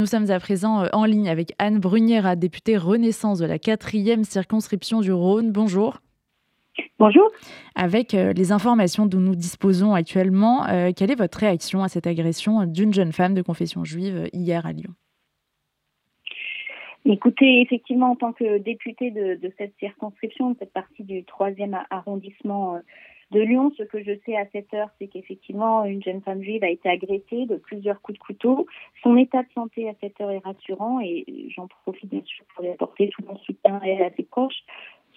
Nous sommes à présent en ligne avec Anne Brunière, députée Renaissance de la 4e circonscription du Rhône. Bonjour. Bonjour. Avec les informations dont nous disposons actuellement, quelle est votre réaction à cette agression d'une jeune femme de confession juive hier à Lyon? Écoutez, effectivement, en tant que députée de, cette circonscription, de cette partie du troisième arrondissement euh, de Lyon, ce que je sais à cette heure, c'est qu'effectivement, une jeune femme juive a été agressée de plusieurs coups de couteau. Son état de santé à cette heure est rassurant et j'en profite bien sûr pour lui apporter tout mon soutien et à ses proches.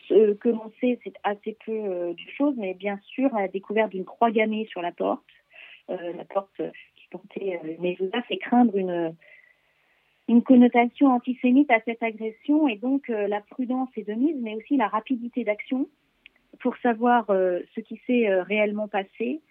Ce que l'on sait, c'est assez peu euh, de choses, mais bien sûr, la découverte d'une croix gammée sur la porte, euh, la porte qui portait mes fait craindre une une connotation antisémite à cette agression et donc euh, la prudence est de mise, mais aussi la rapidité d'action pour savoir euh, ce qui s'est euh, réellement passé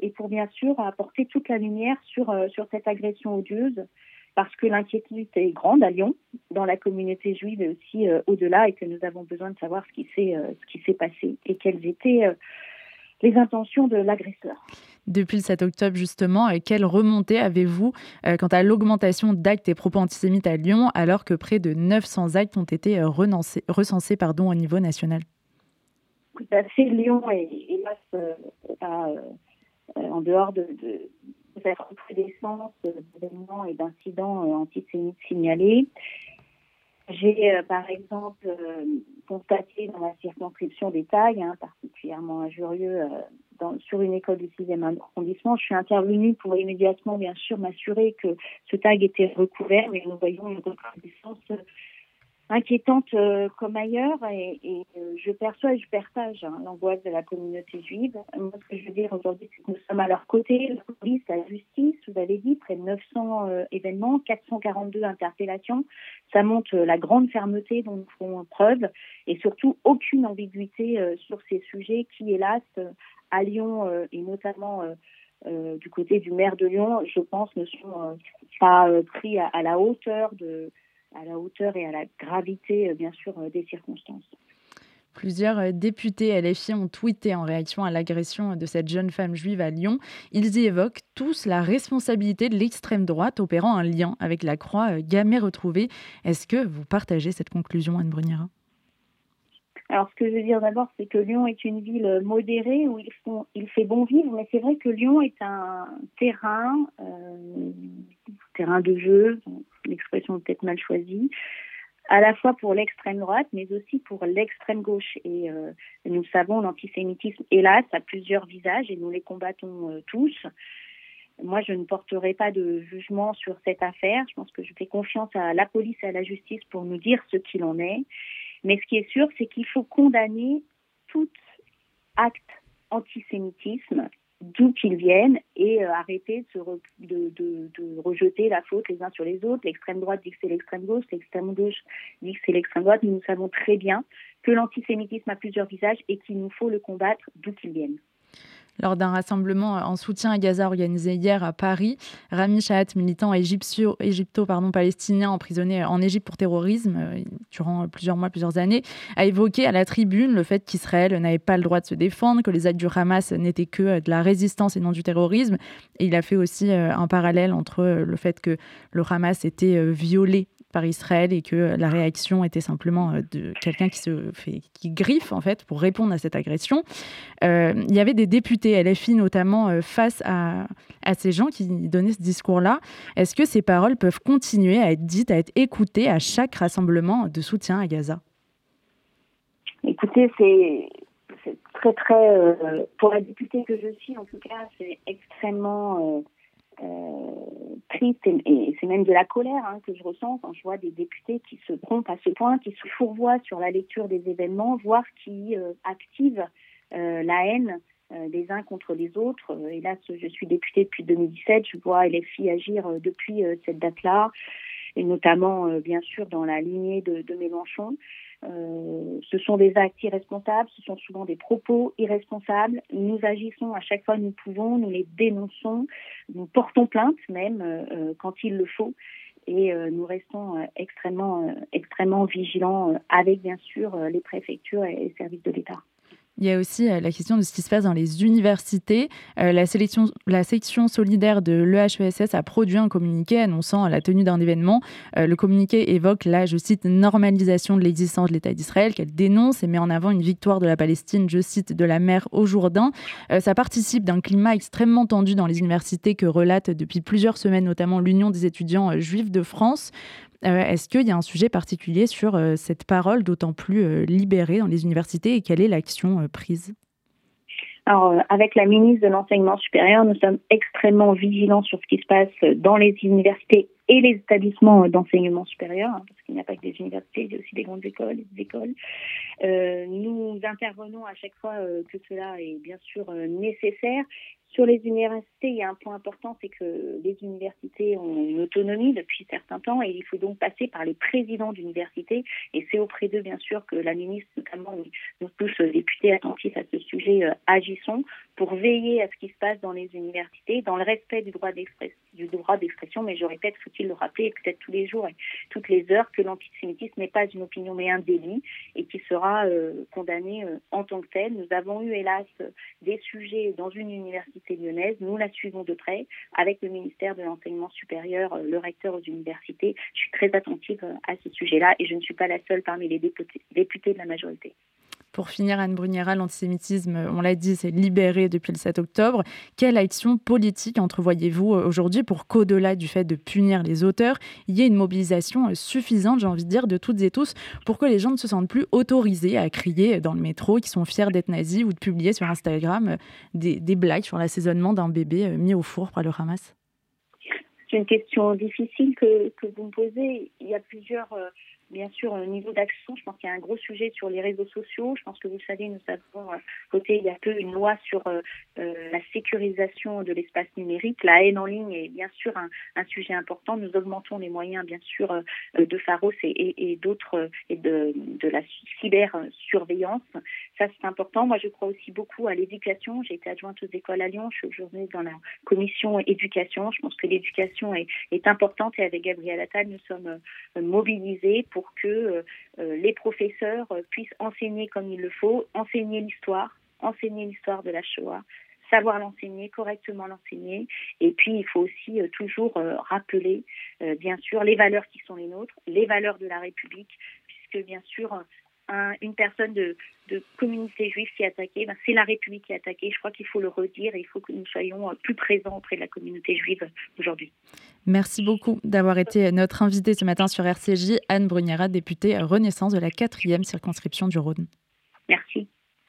et pour bien sûr apporter toute la lumière sur, sur cette agression odieuse parce que l'inquiétude est grande à Lyon, dans la communauté juive et aussi au-delà et que nous avons besoin de savoir ce qui s'est ce qui s'est passé et quelles étaient les intentions de l'agresseur. Depuis le 7 octobre, justement, quelle remontée avez-vous euh, quant à l'augmentation d'actes et propos antisémites à Lyon, alors que près de 900 actes ont été euh, recensés pardon, au niveau national? Tout à fait. Lyon est, hélas, euh, en dehors de, de, recrudescence d'événements et d'incidents antisémites signalés. J'ai, euh, par exemple, euh, constaté dans la circonscription des tags, hein, particulièrement injurieux, euh, sur une école du 6e arrondissement. Je suis intervenue pour immédiatement, bien sûr, m'assurer que ce tag était recouvert, mais nous voyons une recrudescence inquiétante euh, comme ailleurs et, euh, je perçois et je partage hein, l'angoisse de la communauté juive. Moi, ce que je veux dire aujourd'hui, c'est que nous sommes à leur côté, la police, la justice, vous avez dit, près de 900 euh, événements, 442 interpellations. Ça montre la grande fermeté dont nous ferons preuve et surtout aucune ambiguïté sur ces sujets qui, hélas, à Lyon et notamment du côté du maire de Lyon, je pense, ne sont pas pris à la hauteur de à la hauteur et à la gravité, euh, bien sûr, euh, des circonstances. Plusieurs euh, députés LFI ont tweeté en réaction à l'agression de cette jeune femme juive à Lyon. Ils y évoquent tous la responsabilité de l'extrême droite opérant un lien avec la croix gammée retrouvée. Est-ce que vous partagez cette conclusion, Anne Bruniera? Alors, ce que je veux dire d'abord, c'est que Lyon est une ville modérée où il, il fait bon vivre, mais c'est vrai que Lyon est un terrain, euh, terrain de jeu, l'expression peut-être mal choisie, à la fois pour l'extrême droite, mais aussi pour l'extrême gauche. Et euh, nous savons, l'antisémitisme, hélas, a plusieurs visages et nous les combattons euh, tous. Moi, je ne porterai pas de jugement sur cette affaire. Je pense que je fais confiance à la police et à la justice pour nous dire ce qu'il en est. Mais ce qui est sûr, c'est qu'il faut condamner tout acte antisémitisme d'où qu'ils viennent et euh, arrêter de, de, rejeter la faute les uns sur les autres. L'extrême droite dit que c'est l'extrême gauche, l'extrême gauche dit que c'est l'extrême droite. Nous, nous savons très bien que l'antisémitisme a plusieurs visages et qu'il nous faut le combattre d'où qu'il vienne. Lors d'un rassemblement en soutien à Gaza organisé hier à Paris, Rami Shahat, militant égypto-palestinien emprisonné en Égypte pour terrorisme euh, durant plusieurs mois, plusieurs années, a évoqué à la tribune le fait qu'Israël n'avait pas le droit de se défendre, que les actes du Hamas n'étaient que de la résistance et non du terrorisme. Et il a fait aussi euh, un parallèle entre le fait que le Hamas était euh, violé par Israël et que la réaction était simplement euh, de quelqu'un qui se fait qui griffe en fait pour répondre à cette agression. Euh, il y avait des députés LFI notamment euh, face à, à ces gens qui donnaient ce discours-là. Est-ce que ces paroles peuvent continuer à être dites, à être écoutées à chaque rassemblement de soutien à Gaza? Écoutez, c'est très très pour la députée que je suis en tout cas, c'est extrêmement triste et, c'est même de la colère hein, que je ressens quand je vois des députés qui se trompent à ce point, qui se fourvoient sur la lecture des événements, voire qui euh, activent euh, la haine des uns contre les autres. Et là, je suis députée depuis 2017, je vois LFI agir depuis cette date-là, et notamment, bien sûr, dans la lignée de Mélenchon. Euh, ce sont des actes irresponsables, ce sont souvent des propos irresponsables. Nous agissons à chaque fois que nous pouvons, nous les dénonçons, nous portons plainte même euh, euh, quand il le faut et nous restons extrêmement, extrêmement vigilants avec bien sûr les préfectures et les services de l'État. Il y a aussi euh, la question de ce qui se passe dans les universités. Euh, la, section solidaire de l'EHESS a produit un communiqué annonçant la tenue d'un événement. Euh, le communiqué évoque la, je cite, normalisation de l'existence de l'État d'Israël, qu'elle dénonce et met en avant une victoire de la Palestine, je cite, de la mer au Jourdain. ça participe d'un climat extrêmement tendu dans les universités que relate depuis plusieurs semaines, notamment l'Union des étudiants juifs de France. Euh, est-ce qu'il y a un sujet particulier sur euh, cette parole d'autant plus euh, libérée dans les universités et quelle est l'action prise? Alors, avec la ministre de l'Enseignement supérieur, nous sommes extrêmement vigilants sur ce qui se passe dans les universités et les établissements d'enseignement supérieur, hein, parce qu'il n'y a pas que des universités, il y a aussi des grandes écoles et des écoles. nous intervenons à chaque fois que cela est bien sûr nécessaire sur les universités, il y a un point important, c'est que les universités ont une autonomie depuis certains temps et il faut donc passer par les présidents d'université. Et c'est auprès d'eux, bien sûr, que la ministre, notamment nous tous, députés attentifs à ce sujet, euh, agissons pour veiller à ce qui se passe dans les universités, dans le respect du droit d'expression. Mais je répète, faut-il le rappeler, peut-être tous les jours et toutes les heures, que l'antisémitisme n'est pas une opinion mais un délit et qui sera euh, condamné euh, en tant que tel. Nous avons eu, hélas, des sujets dans une université lyonnaise. Nous la suivons de près avec le ministère de l'Enseignement supérieur, euh, le recteur aux universités. Je suis très attentive à ce sujet-là et je ne suis pas la seule parmi les députés, de la majorité. Pour finir, Anne Bruniera, l'antisémitisme, on l'a dit, c'est libéré depuis le 7 octobre. Quelle action politique entrevoyez-vous euh, aujourd'hui pour qu'au-delà du fait de punir les auteurs, il y ait une mobilisation suffisante, j'ai envie de dire, de toutes et tous, pour que les gens ne se sentent plus autorisés à crier dans le métro, qui sont fiers d'être nazis ou de publier sur Instagram euh, des, blagues sur l'assaisonnement d'un bébé euh, mis au four par le Hamas? C'est une question difficile que, vous me posez. Il y a plusieurs bien sûr, au niveau d'action, je pense qu'il y a un gros sujet sur les réseaux sociaux. Je pense que vous le savez, nous avons euh, voté il y a peu une loi sur euh, euh, la sécurisation de l'espace numérique. La haine en ligne est bien sûr un, sujet important. Nous augmentons les moyens, bien sûr, de Pharos et, d'autres, et de, de la cybersurveillance. Ça, c'est important. Moi, je crois aussi beaucoup à l'éducation. J'ai été adjointe aux écoles à Lyon. Je suis aujourd'hui dans la commission éducation. Je pense que l'éducation est, est importante et avec Gabriel Attal, nous sommes mobilisés pour que euh, euh, les professeurs euh, puissent enseigner comme il le faut, enseigner l'histoire, enseigner l'histoire de la Shoah, savoir l'enseigner, correctement l'enseigner. Et puis, il faut aussi toujours rappeler, bien sûr, les valeurs qui sont les nôtres, les valeurs de la République, puisque, bien sûr, une personne de, communauté juive qui est attaquée, ben, c'est la République qui est attaquée. Je crois qu'il faut le redire et il faut que nous soyons euh, plus présents auprès de la communauté juive aujourd'hui. Merci beaucoup d'avoir été notre invitée ce matin sur RCJ, Anne Bruniera, députée Renaissance de la 4e circonscription du Rhône. Merci.